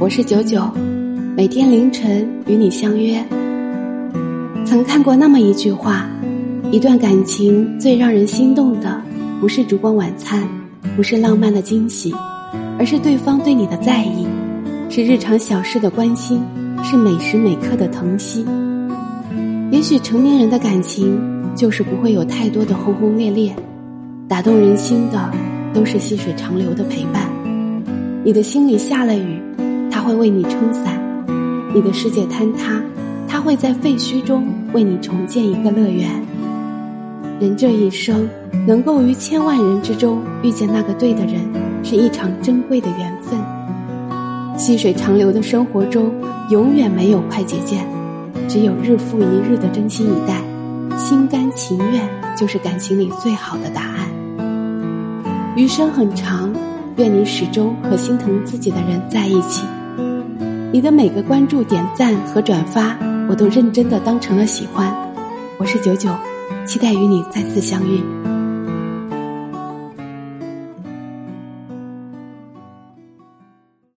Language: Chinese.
我是九九，每天凌晨与你相约。曾看过那么一句话：一段感情最让人心动的，不是烛光晚餐，不是浪漫的惊喜，而是对方对你的在意，是日常小事的关心，是每时每刻的疼惜。也许成年人的感情，就是不会有太多的轰轰烈烈，打动人心的，都是细水长流的陪伴。你的心里下了雨，会为你撑伞；你的世界坍塌，他会在废墟中为你重建一个乐园。人这一生，能够于千万人之中遇见那个对的人，是一场珍贵的缘分。细水长流的生活中，永远没有快捷键，只有日复一日的真心以待，心甘情愿就是感情里最好的答案。余生很长。愿你始终和心疼自己的人在一起。你的每个关注、点赞和转发，我都认真的当成了喜欢。我是九九，期待与你再次相遇。